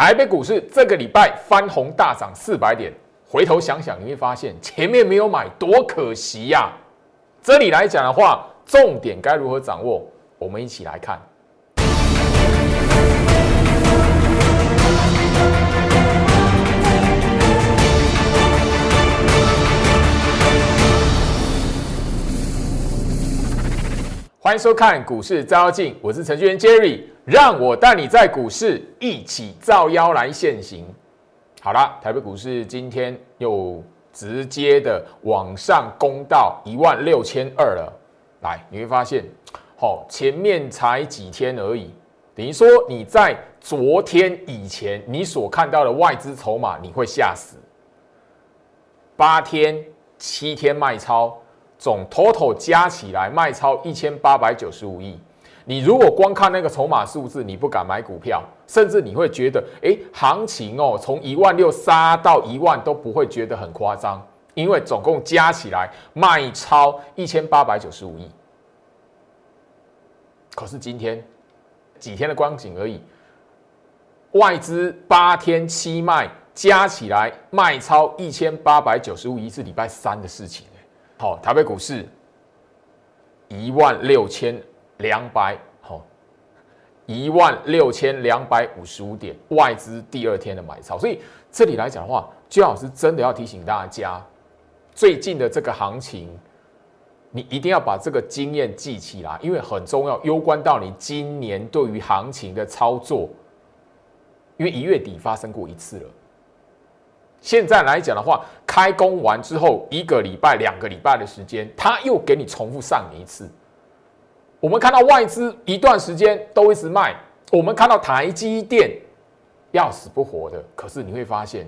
台北股市这个礼拜翻红大涨四百点，回头想想你会发现前面没有买多可惜呀。这里来讲的话，重点该如何掌握？我们一起来看。欢迎收看股市招妖镜，我是程序员 Jerry，让我带你在股市一起照妖来现行。好了，台北股市今天又直接的往上攻到一万六千二了。来，你会发现，好，前面才几天而已，等于说你在昨天以前你所看到的外资筹码，你会吓死。八天、七天卖超。总 total 加起来卖超一千八百九十五亿，你如果光看那个筹码数字，你不敢买股票，甚至你会觉得，哎，行情哦，从一万六杀到一万都不会觉得很夸张，因为总共加起来卖超一千八百九十五亿。可是今天几天的光景而已，外资八天七卖加起来卖超一千八百九十五亿，是礼拜三的事情。好，台北股市一万六千两百，好，一万六千两百五十五点，外资第二天的买超，所以这里来讲的话，姜老师真的要提醒大家，最近的这个行情，你一定要把这个经验记起来，因为很重要，攸关到你今年对于行情的操作，因为一月底发生过一次了。现在来讲的话，开工完之后一个礼拜、两个礼拜的时间，他又给你重复上一次。我们看到外资一段时间都一直卖，我们看到台积电要死不活的。可是你会发现，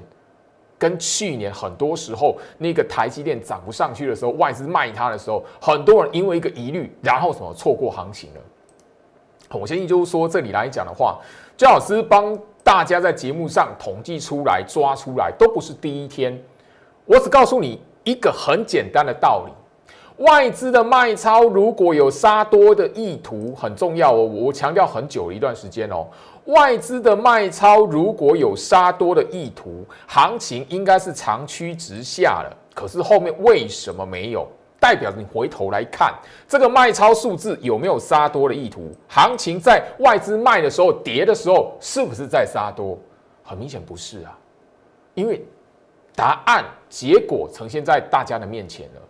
跟去年很多时候那个台积电涨不上去的时候，外资卖它的时候，很多人因为一个疑虑，然后什么错过行情了。我建议就是说，这里来讲的话，焦老师帮。大家在节目上统计出来、抓出来，都不是第一天。我只告诉你一个很简单的道理：外资的卖超如果有杀多的意图，很重要哦。我强调很久一段时间哦。外资的卖超如果有杀多的意图，行情应该是长驱直下了。可是后面为什么没有？代表你回头来看这个卖超数字有没有杀多的意图？行情在外资卖的时候跌的时候，是不是在杀多？很明显不是啊，因为答案结果呈现在大家的面前了。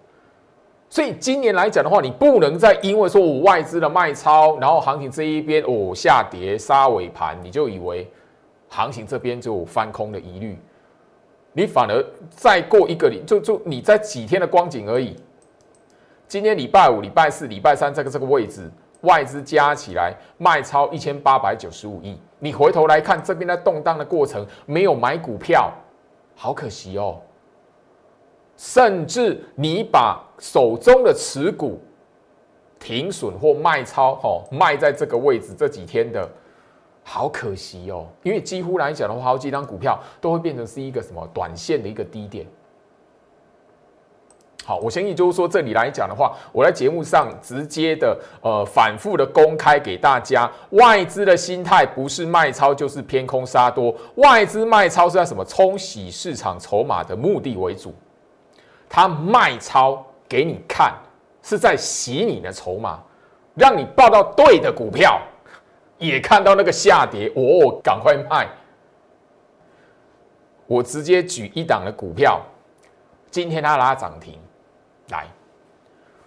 所以今年来讲的话，你不能再因为说我外资的卖超，然后行情这一边哦下跌杀尾盘，你就以为行情这边就翻空的疑虑，你反而再过一个礼就就你在几天的光景而已。今天礼拜五、礼拜四、礼拜三这个这个位置，外资加起来卖超一千八百九十五亿。你回头来看这边在动荡的过程，没有买股票，好可惜哦。甚至你把手中的持股停损或卖超，哈，卖在这个位置这几天的，好可惜哦。因为几乎来讲的话，好几张股票都会变成是一个什么短线的一个低点。好，我相信就是说，这里来讲的话，我在节目上直接的呃反复的公开给大家，外资的心态不是卖超就是偏空杀多，外资卖超是在什么冲洗市场筹码的目的为主，他卖超给你看是在洗你的筹码，让你报到对的股票，也看到那个下跌，哦，赶快卖。我直接举一档的股票，今天它拉涨停。来，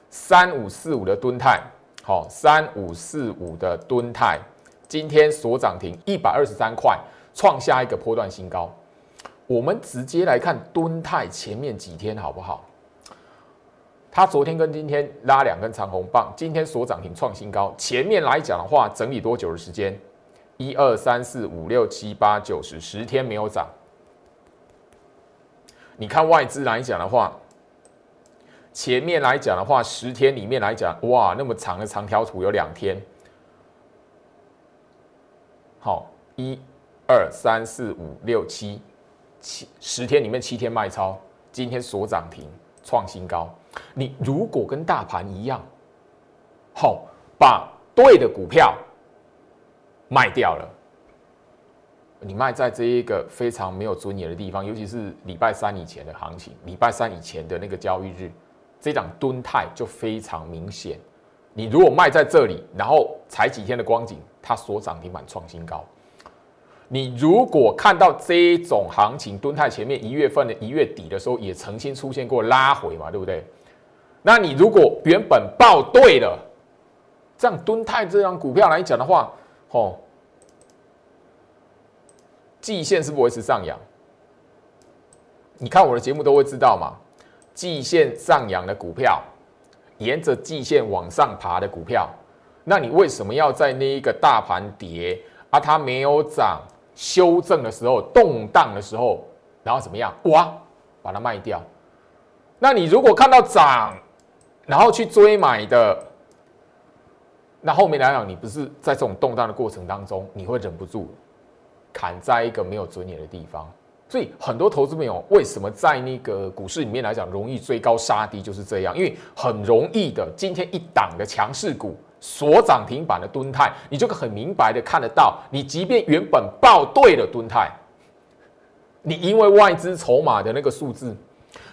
三五四五的吨泰，好，三五四五的吨泰，今天所涨停一百二十三块，创下一个波段新高。我们直接来看吨泰前面几天好不好？它昨天跟今天拉两根长红棒，今天所涨停创新高。前面来讲的话，整理多久的时间？一二三四五六七八九十，十天没有涨。你看外资来讲的话。前面来讲的话，十天里面来讲，哇，那么长的长条图有两天，好，一、二、三、四、五、六、七，七十天里面七天卖超，今天所涨停创新高。你如果跟大盘一样，好，把对的股票卖掉了，你卖在这一个非常没有尊严的地方，尤其是礼拜三以前的行情，礼拜三以前的那个交易日，这档吨态就非常明显。你如果卖在这里，然后才几天的光景，它所涨停板创新高。你如果看到这种行情，吨态前面一月份的一月底的时候，也曾经出现过拉回嘛，对不对？那你如果原本报对了，这样吨态这张股票来讲的话，哦，季线是不维持上扬。你看我的节目都会知道嘛，季线上扬的股票，沿着季线往上爬的股票，那你为什么要在那一个大盘跌啊，它没有涨？修正的时候，动荡的时候，然后怎么样？哇，把它卖掉。那你如果看到涨，然后去追买的，那后面来讲，你不是在这种动荡的过程当中，你会忍不住砍在一个没有尊严的地方。所以很多投资朋友为什么在那个股市里面来讲容易追高杀低，就是这样，因为很容易的，今天一档的强势股。所涨停板的吨态，你就很明白的看得到，你即便原本报对了吨态，你因为外资筹码的那个数字，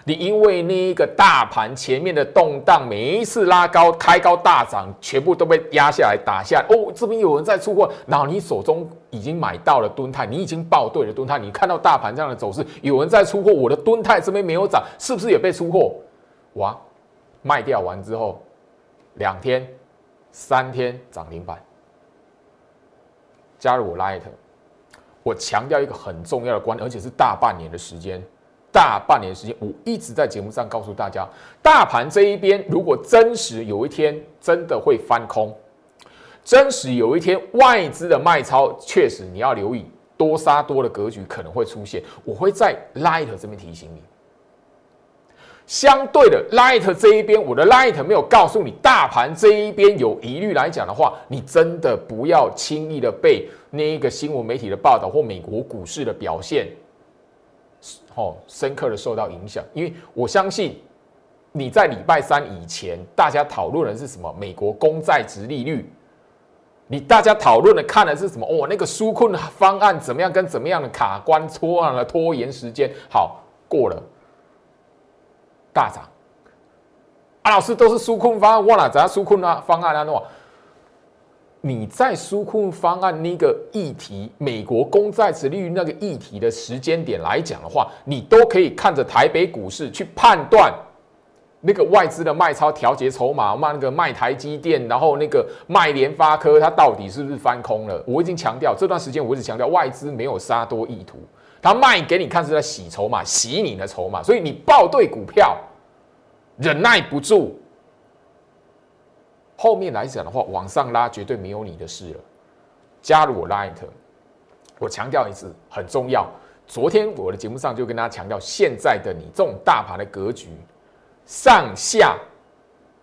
你因为那一个大盘前面的动荡，每一次拉高开高大涨，全部都被压下来打下。哦，这边有人在出货，然后你手中已经买到了吨泰，你已经报对了吨泰，你看到大盘这样的走势，有人在出货，我的吨泰这边没有涨，是不是也被出货？哇，卖掉完之后，两天。三天涨停板，加入我 Light，我强调一个很重要的观点，而且是大半年的时间，大半年时间，我一直在节目上告诉大家，大盘这一边如果真实有一天真的会翻空，真实有一天外资的卖超，确实你要留意多杀多的格局可能会出现，我会在 Light 这边提醒你。相对的，Light 这一边，我的 Light 没有告诉你，大盘这一边有疑虑来讲的话，你真的不要轻易的被那一个新闻媒体的报道或美国股市的表现，哦，深刻的受到影响。因为我相信你在礼拜三以前，大家讨论的是什么？美国公债值利率，你大家讨论的看的是什么？哦，那个纾困方案怎么样？跟怎么样的卡关拖了拖延时间？好，过了。大涨，啊，老师都是纾困方案，忘了怎样纾困啊方案啊？那你在纾困方案那个议题，美国公债殖利率那个议题的时间点来讲的话，你都可以看着台北股市去判断那个外资的卖超调节筹码，卖那个卖台积电，然后那个卖联发科，它到底是不是翻空了？我已经强调这段时间，我一直强调外资没有杀多意图。他卖给你看是在洗筹码，洗你的筹码，所以你报对股票，忍耐不住，后面来讲的话，往上拉绝对没有你的事了。加入我 Light，我强调一次很重要。昨天我的节目上就跟大家强调，现在的你这种大盘的格局，上下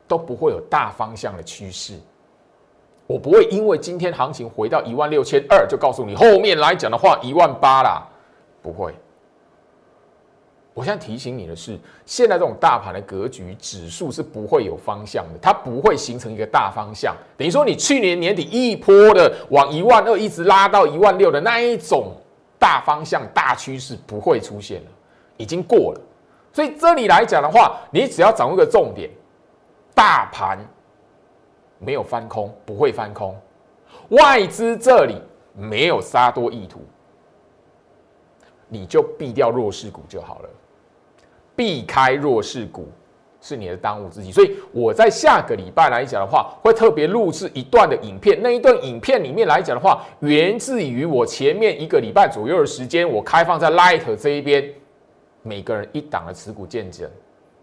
都不会有大方向的趋势。我不会因为今天行情回到一万六千二，就告诉你后面来讲的话一万八啦。不会，我现在提醒你的是，现在这种大盘的格局，指数是不会有方向的，它不会形成一个大方向。等于说，你去年年底一波的往一万二一直拉到一万六的那一种大方向、大趋势不会出现了，已经过了。所以这里来讲的话，你只要掌握一个重点，大盘没有翻空，不会翻空，外资这里没有杀多意图。你就避掉弱势股就好了，避开弱势股是你的当务之急。所以我在下个礼拜来讲的话，会特别录制一段的影片。那一段影片里面来讲的话，源自于我前面一个礼拜左右的时间，我开放在 Light 这一边，每个人一档的持股见证，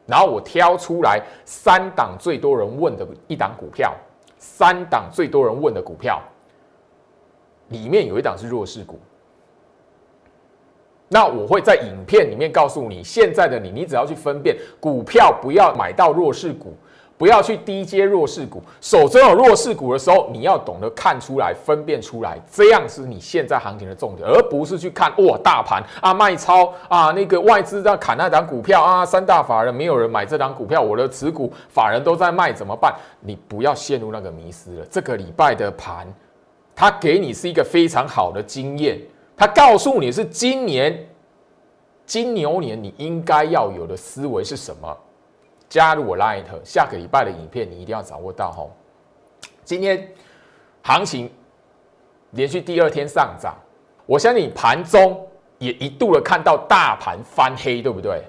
然后我挑出来三档最多人问的一档股票，三档最多人问的股票，里面有一档是弱势股。那我会在影片里面告诉你，现在的你，你只要去分辨股票，不要买到弱势股，不要去低接弱势股。手中有弱势股的时候，你要懂得看出来、分辨出来，这样是你现在行情的重点，而不是去看哇大盘啊卖超啊那个外资在砍那档股票啊，三大法人没有人买这档股票，我的持股法人都在卖怎么办？你不要陷入那个迷失了。这个礼拜的盘，它给你是一个非常好的经验。他告诉你是今年金牛年你应该要有的思维是什么？加入我 Light，下个礼拜的影片你一定要掌握到吼。今天行情连续第二天上涨，我相信你盘中也一度的看到大盘翻黑，对不对？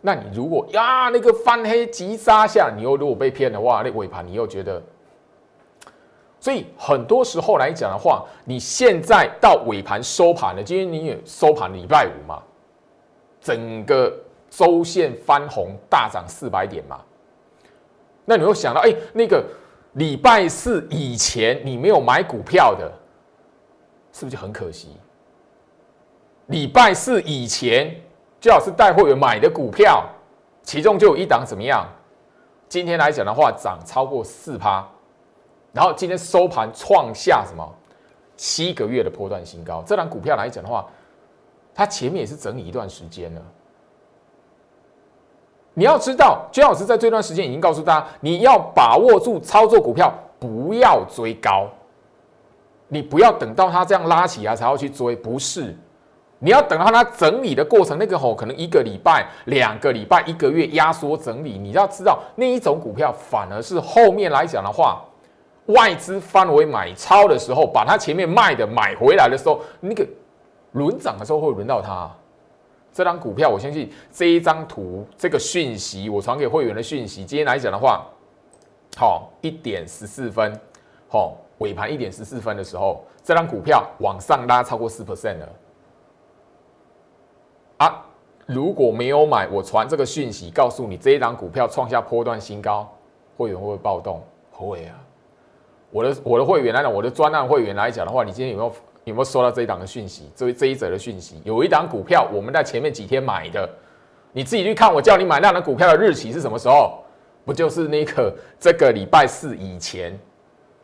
那你如果呀那个翻黑急杀下，你又如果被骗的话，那尾盘你又觉得，所以很多时候来讲的话，你现在到尾盘收盘了，今天你也收盘礼拜五嘛，整个周线翻红大涨四百点嘛，那你会想到，哎，那个礼拜四以前你没有买股票的，是不是就很可惜？礼拜四以前。最好是带会员买的股票，其中就有一档怎么样？今天来讲的话，涨超过四趴，然后今天收盘创下什么七个月的波段新高。这档股票来讲的话，它前面也是整理一段时间了。你要知道，娟老师在这段时间已经告诉大家，你要把握住操作股票，不要追高，你不要等到它这样拉起来才要去追，不是。你要等到它整理的过程，那个吼可能一个礼拜、两个礼拜、一个月压缩整理。你要知道，那一种股票反而是后面来讲的话，外资范围买超的时候，把它前面卖的买回来的时候，那个轮涨的时候会轮到它。这张股票，我相信这一张图、这个讯息，我传给会员的讯息，今天来讲的话，好一点十四分，好尾盘一点十四分的时候，这张股票往上拉超过四 percent 了。啊，如果没有买，我传这个讯息告诉你，这一张股票创下波段新高，会员会不会暴动？会啊！我的我的会员来讲，我的专案会员来讲的话，你今天有没有有没有收到这一档的讯息？这这一则的讯息，有一档股票我们在前面几天买的，你自己去看，我叫你买那档股票的日期是什么时候？不就是那个这个礼拜四以前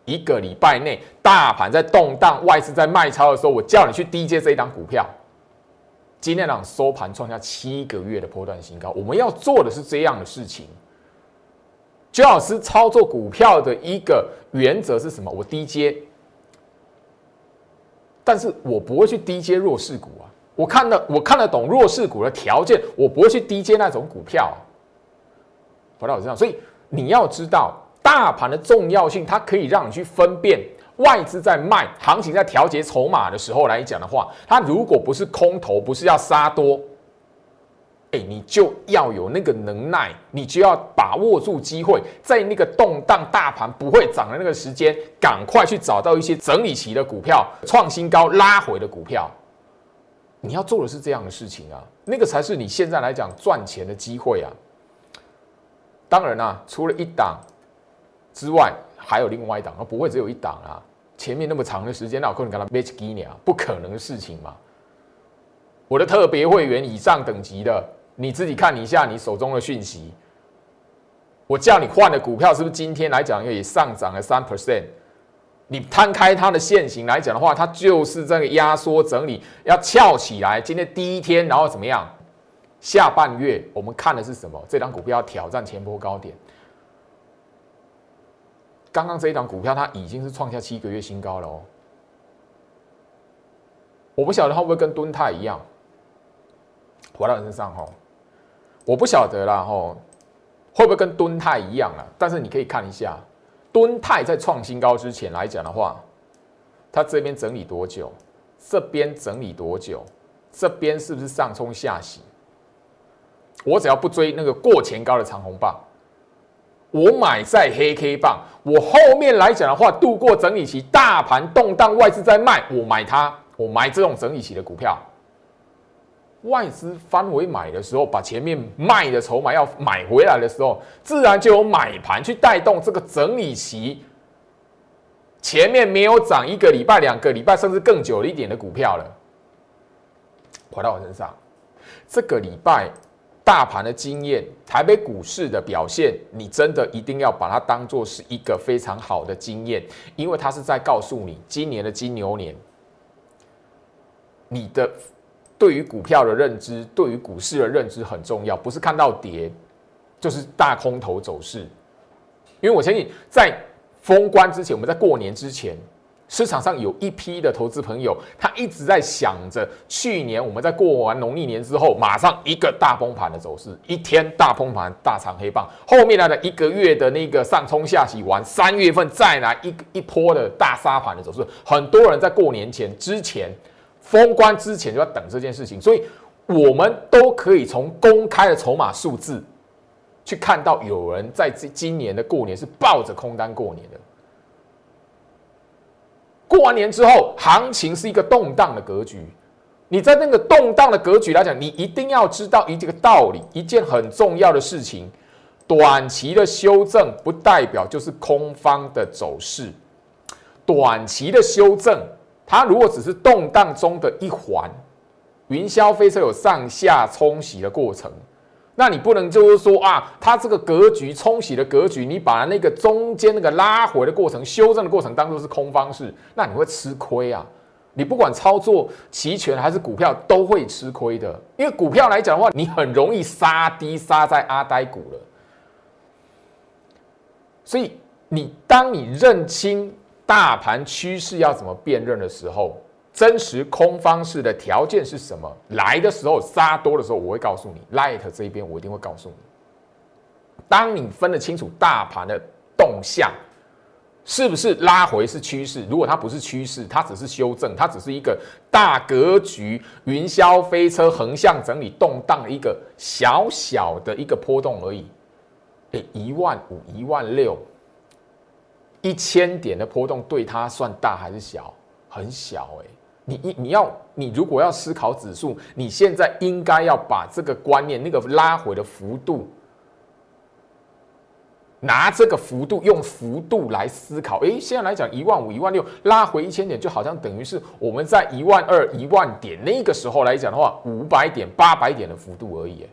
一个礼拜内，大盘在动荡，外资在卖超的时候，我叫你去低接这一档股票。今天让收盘创下七个月的波段新高，我们要做的是这样的事情。周老师操作股票的一个原则是什么？我低接，但是我不会去低接弱势股啊。我看得我看得懂弱势股的条件，我不会去低接那种股票。回到我身上，所以你要知道大盘的重要性，它可以让你去分辨。外资在卖，行情在调节筹码的时候来讲的话，它如果不是空头，不是要杀多，你就要有那个能耐，你就要把握住机会，在那个动荡大盘不会涨的那个时间，赶快去找到一些整理期的股票，创新高拉回的股票。你要做的是这样的事情啊，那个才是你现在来讲赚钱的机会啊。当然啦，除了一档之外。还有另外一档，不会只有一档啊！前面那么长的时间，那我可能跟他 match 给你啊，不可能的事情嘛。我的特别会员以上等级的，你自己看一下你手中的讯息。我叫你换的股票是不是今天来讲也上涨了三 percent？你摊开它的线型来讲的话，它就是这个压缩整理要翘起来。今天第一天，然后怎么样？下半月我们看的是什么？这张股票要挑战前波高点。刚刚这一档股票，它已经是创下七个月新高了哦。我不晓得它会不会跟敦泰一样，回到人身上哈。我不晓得啦吼，会不会跟敦泰一样啊？但是你可以看一下，敦泰在创新高之前来讲的话，它这边整理多久？这边整理多久？这边是不是上冲下洗？我只要不追那个过前高的长红棒。我买在黑 K 棒，我后面来讲的话，度过整理期，大盘动荡，外资在卖，我买它，我买这种整理期的股票。外资翻回买的时候，把前面卖的筹码要买回来的时候，自然就有买盘去带动这个整理期。前面没有涨一个礼拜、两个礼拜，甚至更久一点的股票了，回到我身上，这个礼拜。大盘的经验，台北股市的表现，你真的一定要把它当做是一个非常好的经验，因为它是在告诉你，今年的金牛年，你的对于股票的认知，对于股市的认知很重要，不是看到跌就是大空头走势。因为我相信，在封关之前，我们在过年之前，市场上有一批的投资朋友，他一直在想着去年我们在过完农历年之后，马上一个大崩盘的走势，一天大崩盘大长黑棒，后面来的一个月的那个上冲下洗完，三月份再来一一波的大杀盘的走势，很多人在过年前之前封关之前就要等这件事情，所以我们都可以从公开的筹码数字去看到，有人在今今年的过年是抱着空单过年的。过完年之后，行情是一个动荡的格局。你在那个动荡的格局来讲，你一定要知道一个道理，一件很重要的事情：短期的修正不代表就是空方的走势。短期的修正，它如果只是动荡中的一环，云霄飞车有上下冲洗的过程。那你不能就是说啊，它这个格局冲洗的格局，你把那个中间那个拉回的过程、修正的过程当做是空方式，那你会吃亏啊！你不管操作期权还是股票，都会吃亏的。因为股票来讲的话，你很容易杀低杀在阿呆股了。所以你当你认清大盘趋势要怎么辨认的时候，真实空方式的条件是什么？来的时候杀多的时候，我会告诉你，Light 这一边我一定会告诉你。当你分得清楚大盘的动向是不是拉回是趋势，如果它不是趋势，它只是修正，它只是一个大格局云霄飞车横向整理动荡的一个小小的一个波动而已。哎，一万五、一万六、一千点的波动对它算大还是小？很小哎。你一你要你如果要思考指数，你现在应该要把这个观念，那个拉回的幅度，拿这个幅度用幅度来思考。诶，现在来讲一万五、一万六拉回一千点，就好像等于是我们在一万二、一万点那个时候来讲的话，五百点、八百点的幅度而已。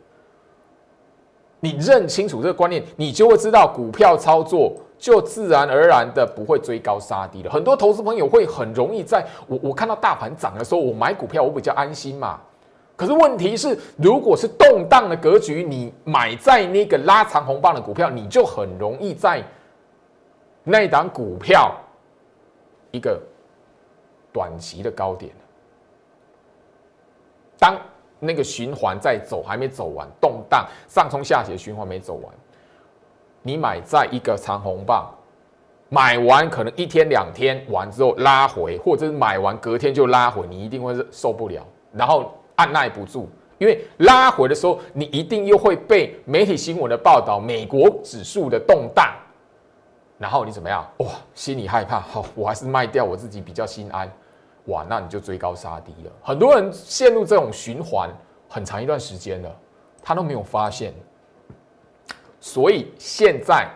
你认清楚这个观念，你就会知道股票操作。就自然而然的不会追高杀低了。很多投资朋友会很容易在我我看到大盘涨的时候，我买股票我比较安心嘛。可是问题是，如果是动荡的格局，你买在那个拉长红棒的股票，你就很容易在那一档股票一个短期的高点。当那个循环在走，还没走完，动荡上冲下斜循环没走完。你买在一个长红棒，买完可能一天两天完之后拉回，或者是买完隔天就拉回，你一定会受不了，然后按耐不住，因为拉回的时候，你一定又会被媒体新闻的报道，美国指数的动荡，然后你怎么样？哇，心里害怕，好，我还是卖掉，我自己比较心安，哇，那你就追高杀低了。很多人陷入这种循环很长一段时间了，他都没有发现。所以现在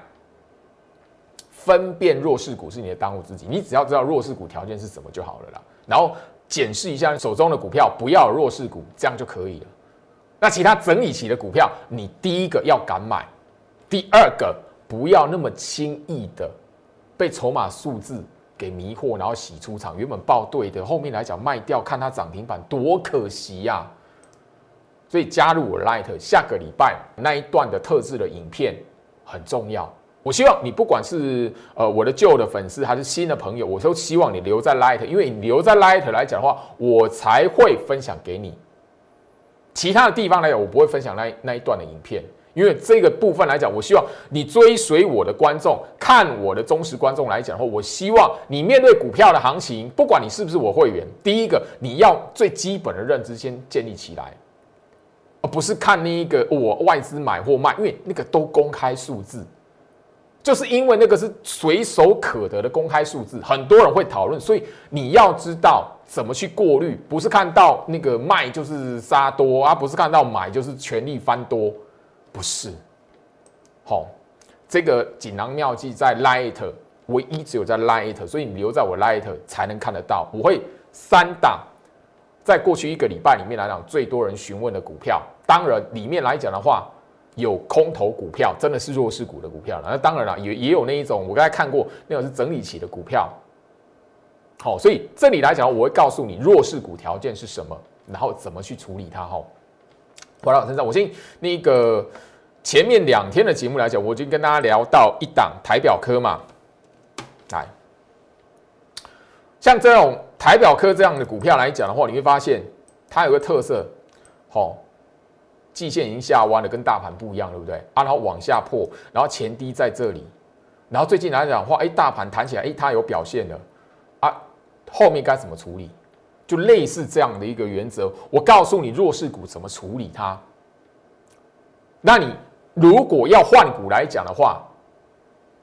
分辨弱势股是你的当务之急，你只要知道弱势股条件是什么就好了啦。然后检视一下手中的股票，不要弱势股，这样就可以了。那其他整理起的股票，你第一个要敢买，第二个不要那么轻易的被筹码数字给迷惑，然后洗出场。原本报对的，后面来讲卖掉，看它涨停板多可惜呀。所以加入我 Light，下个礼拜那一段的特制的影片很重要。我希望你不管是呃我的旧的粉丝还是新的朋友，我都希望你留在 Light，因为你留在 Light 来讲的话，我才会分享给你。其他的地方来讲，我不会分享那那一段的影片，因为这个部分来讲，我希望你追随我的观众，看我的忠实观众来讲的话，我希望你面对股票的行情，不管你是不是我会员，第一个你要最基本的认知先建立起来。不是看那一个我外资买或卖，因为那个都公开数字，就是因为那个是随手可得的公开数字，很多人会讨论，所以你要知道怎么去过滤，不是看到那个卖就是杀多啊，不是看到买就是全力翻多，不是。好，这个锦囊妙计在 Light，唯一只有在 Light，所以你留在我 Light 才能看得到，我会三档。在过去一个礼拜里面来讲，最多人询问的股票，当然里面来讲的话，有空头股票，真的是弱势股的股票了。那当然了，也也有那一种，我刚才看过，那种是整理期的股票。好，所以这里来讲，我会告诉你弱势股条件是什么，然后怎么去处理它。哈，回到我身上，我先那个前面两天的节目来讲，我已经跟大家聊到一档台表科嘛，来。像这种台表科这样的股票来讲的话，你会发现它有个特色，好，季线已经下弯了，跟大盘不一样，对不对？啊，然后往下破，然后前低在这里，然后最近来讲的话，哎，大盘弹起来，哎，它有表现了，啊，后面该怎么处理？就类似这样的一个原则，我告诉你弱势股怎么处理它。那你如果要换股来讲的话，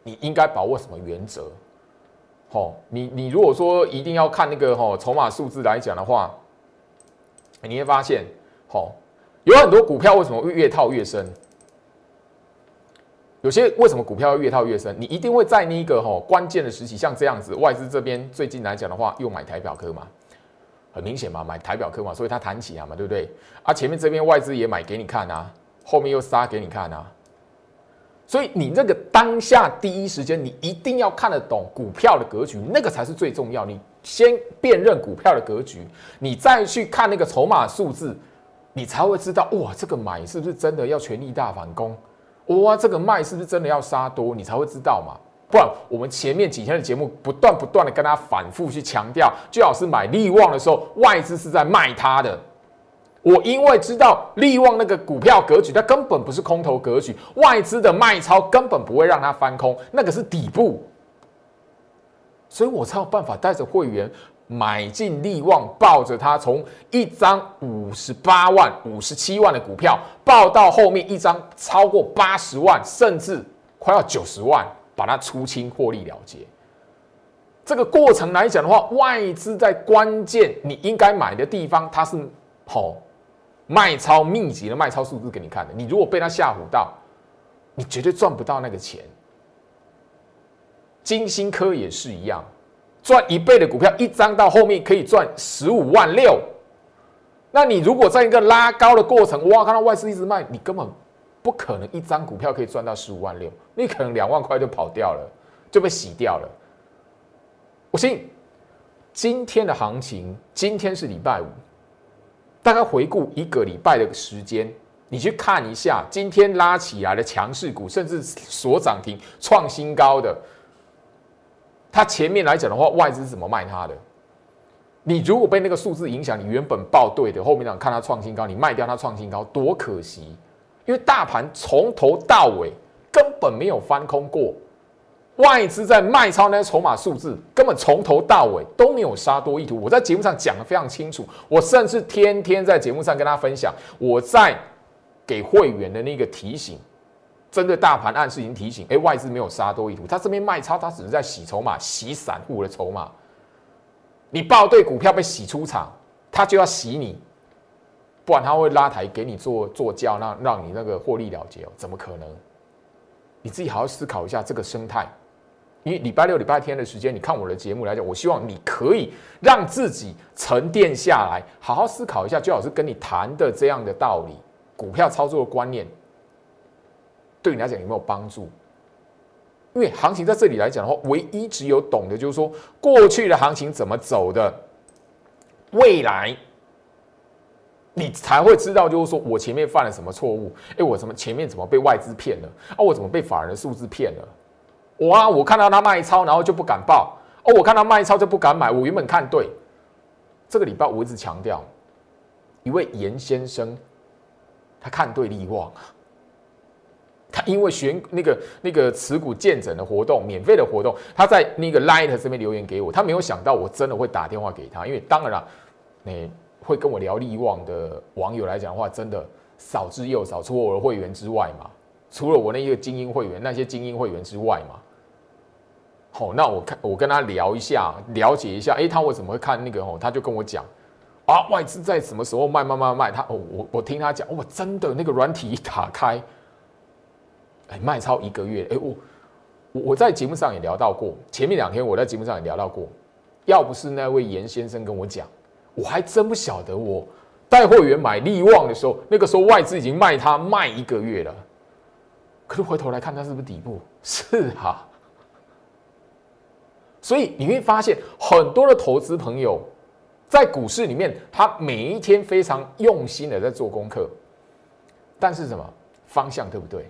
你应该把握什么原则？好，你你如果说一定要看那个哈筹码数字来讲的话，你会发现，好，有很多股票为什么会越套越深？有些为什么股票越套越深？你一定会在那一个吼关键的时期，像这样子，外资这边最近来讲的话，又买台表科嘛。很明显嘛，买台表科嘛，所以它弹起来嘛，对不对？啊，前面这边外资也买给你看啊，后面又杀给你看啊，所以你那个当下第一时间，你一定要看得懂股票的格局，那个才是最重要。你先辨认股票的格局，你再去看那个筹码数字，你才会知道哇，这个买是不是真的要全力大反攻？哇，这个卖是不是真的要杀多？你才会知道嘛。不然，我们前面几天的节目不断不断的跟他反复去强调，最好是买利旺的时候，外资是在卖它的。我因为知道利旺那个股票格局，它根本不是空头格局，外资的卖超根本不会让它翻空，那个是底部，所以我才有办法带着会员买进利旺，抱着它从一张五十八万、五十七万的股票，抱到后面一张超过八十万，甚至快要九十万。把它出清获利了结，这个过程来讲的话，外资在关键你应该买的地方，它是好卖超密集的卖超数字给你看的。你如果被他吓唬到，你绝对赚不到那个钱。金星科也是一样，赚一倍的股票，一张到后面可以赚十五万六。那你如果在一个拉高的过程，哇，看到外资一直卖，你根本。不可能一张股票可以赚到十五万六，你可能两万块就跑掉了，就被洗掉了。我信今天的行情，今天是礼拜五，大概回顾一个礼拜的时间，你去看一下今天拉起来的强势股，甚至所涨停创新高的，它前面来讲的话，外资是怎么卖它的？你如果被那个数字影响，你原本报对的，后面讲看它创新高，你卖掉它创新高，多可惜。因为大盘从头到尾根本没有翻空过，外资在卖超那些筹码数字，根本从头到尾都没有杀多意图。我在节目上讲的非常清楚，我甚至天天在节目上跟大家分享，我在给会员的那个提醒，针对大盘暗示已经提醒，哎，外资没有杀多意图，他这边卖超，他只是在洗筹码，洗散户的筹码。你报对股票被洗出场，他就要洗你。不然他会拉抬给你做做教，让让你那个获利了结哦？怎么可能？你自己好好思考一下这个生态。因为礼拜六、礼拜天的时间，你看我的节目来讲，我希望你可以让自己沉淀下来，好好思考一下，最好是跟你谈的这样的道理，股票操作的观念，对你来讲有没有帮助？因为行情在这里来讲的话，唯一只有懂的就是说，过去的行情怎么走的，未来。你才会知道，就是说我前面犯了什么错误？哎，我怎么前面怎么被外资骗了？啊，我怎么被法人的数字骗了？我啊，我看到他卖超，然后就不敢报。哦，我看到卖超就不敢买。我原本看对，这个礼拜我一直强调，一位严先生，他看对利旺，他因为选那个那个持股见诊的活动，免费的活动，他在那个 Light 这边留言给我，他没有想到我真的会打电话给他，因为当然了，你。会跟我聊利旺的网友来讲的话，真的少之又少。除了我的会员之外嘛，除了我那一个精英会员，那些精英会员之外嘛。好，那我看我跟他聊一下，了解一下。哎，他为什么会看那个？哦，他就跟我讲啊，外资在什么时候卖卖卖卖？他哦，我我听他讲，哇，真的那个软体一打开，哎，卖超一个月。哎，我我我在节目上也聊到过，前面两天我在节目上也聊到过，要不是那位严先生跟我讲。我还真不晓得，我带会员买利旺的时候，那个时候外资已经卖它卖一个月了。可是回头来看，它是不是底部？是啊。所以你会发现，很多的投资朋友在股市里面，他每一天非常用心的在做功课，但是什么方向对不对？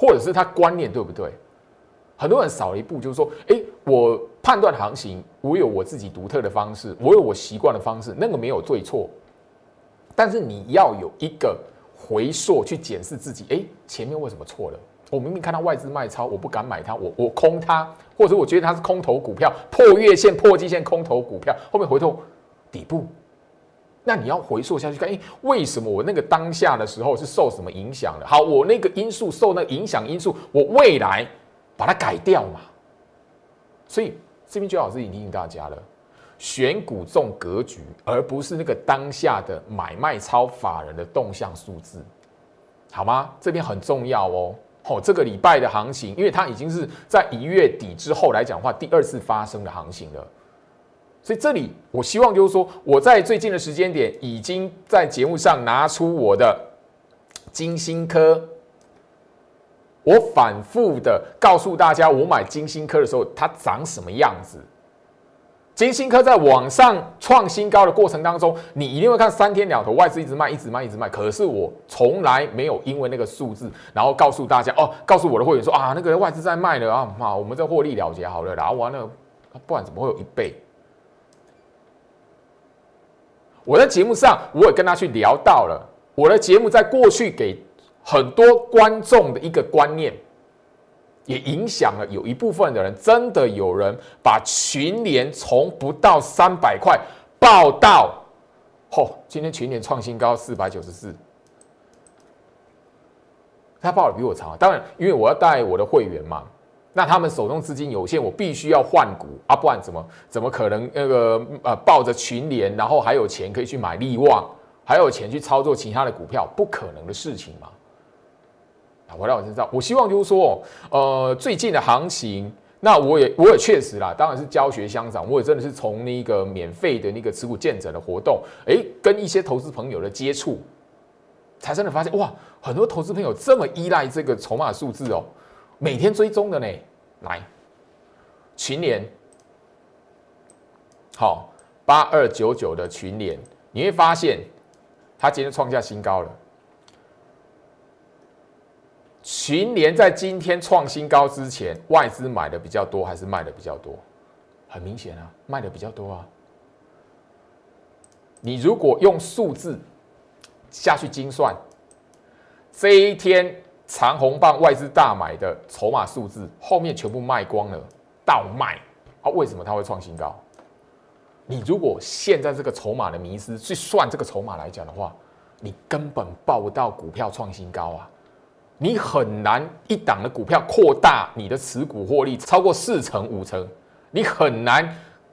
或者是他观念对不对？很多人少了一步，就是说，哎，我判断行情，我有我自己独特的方式，我有我习惯的方式，那个没有对错，但是你要有一个回溯去检视自己，哎，前面为什么错了？我明明看到外资卖超，我不敢买它，我我空它，或者我觉得它是空头股票，破月线、破季线空头股票，后面回头底部，那你要回溯下去看，哎，为什么我那个当下的时候是受什么影响的？好，我那个因素受那影响因素，我未来。把它改掉嘛，所以这边就老师已经提醒大家了，选股重格局，而不是那个当下的买卖超法人的动向数字，好吗？这边很重要哦。哦，这个礼拜的行情，因为它已经是在一月底之后来讲话第二次发生的行情了，所以这里我希望就是说，我在最近的时间点已经在节目上拿出我的金星科。我反复的告诉大家，我买金星科的时候，它长什么样子？金星科在网上创新高的过程当中，你一定会看三天两头，外资一直卖，一直卖，一直卖。可是我从来没有因为那个数字，然后告诉大家哦，告诉我的会员说啊，那个外资在卖了啊，妈，我们这获利了结好了，然后完了，不然怎么会有一倍？我在节目上我也跟他去聊到了，我的节目在过去给。很多观众的一个观念，也影响了有一部分的人，真的有人把群联从不到三百块报到，嚯！今天群联创新高四百九十四，他报的比我长。当然，因为我要带我的会员嘛，那他们手中资金有限，我必须要换股啊，不然怎么怎么可能那个呃抱着群联，然后还有钱可以去买利旺，还有钱去操作其他的股票，不可能的事情嘛。回到我身上，我希望就是说，呃，最近的行情，那我也我也确实啦，当然是教学相长，我也真的是从那个免费的那个持股见证的活动，哎，跟一些投资朋友的接触，才真的发现哇，很多投资朋友这么依赖这个筹码数字哦，每天追踪的呢，来，群联，好，八二九九的群联，你会发现，它今天创下新高了。群联在今天创新高之前，外资买的比较多还是卖的比较多？很明显啊，卖的比较多啊。你如果用数字下去精算，这一天长红棒外资大买的筹码数字，后面全部卖光了，倒卖啊？为什么它会创新高？你如果现在这个筹码的迷失去算这个筹码来讲的话，你根本报不到股票创新高啊！你很难一档的股票扩大你的持股获利超过四成五成，你很难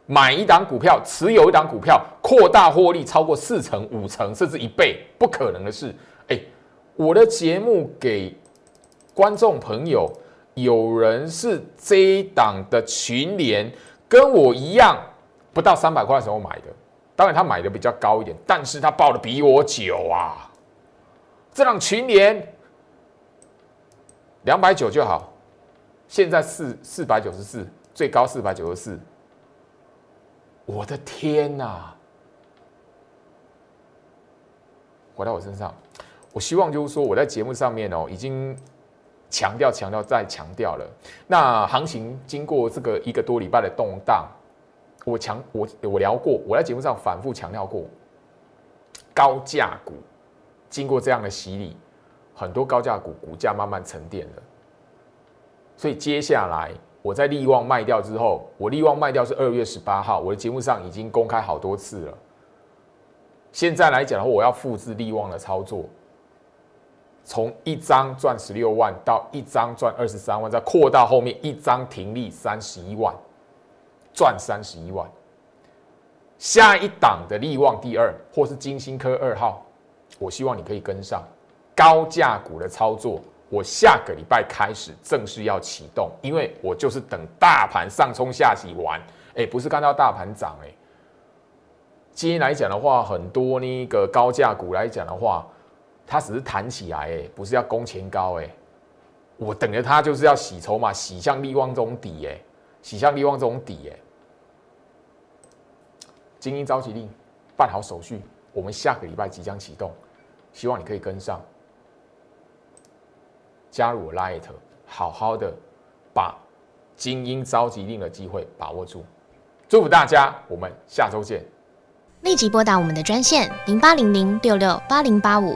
买一档股票持有一档股票扩大获利超过四成五成甚至一倍，不可能的事。哎，我的节目给观众朋友，有人是这一档的群联，跟我一样不到三百块的时候买的，当然他买的比较高一点，但是他报的比我久啊。这档群联。两百九就好，现在四四百九十四，最高四百九十四。我的天哪！回到我身上，我希望就是说，我在节目上面哦，已经强调、强调、再强调了。那行情经过这个一个多礼拜的动荡，我强我我聊过，我在节目上反复强调过，高价股经过这样的洗礼。很多高价股股价慢慢沉淀了，所以接下来我在利旺卖掉之后，我利旺卖掉是二月十八号，我的节目上已经公开好多次了。现在来讲的话，我要复制利旺的操作，从一张赚十六万到一张赚二十三万，再扩大后面一张停利三十一万，赚三十一万。下一档的利旺第二，或是金星科二号，我希望你可以跟上。高价股的操作，我下个礼拜开始正式要启动，因为我就是等大盘上冲下洗完，哎，不是看到大盘涨，哎，今天来讲的话，很多那个高价股来讲的话，它只是弹起来，哎，不是要攻前高，哎，我等着它就是要洗筹码，洗向利旺这种底，哎，洗向利旺这种底，哎，精英召集令办好手续，我们下个礼拜即将启动，希望你可以跟上。加入 Light，好好的把精英召集令的机会把握住。祝福大家，我们下周见。立即拨打我们的专线零八零零六六八零八五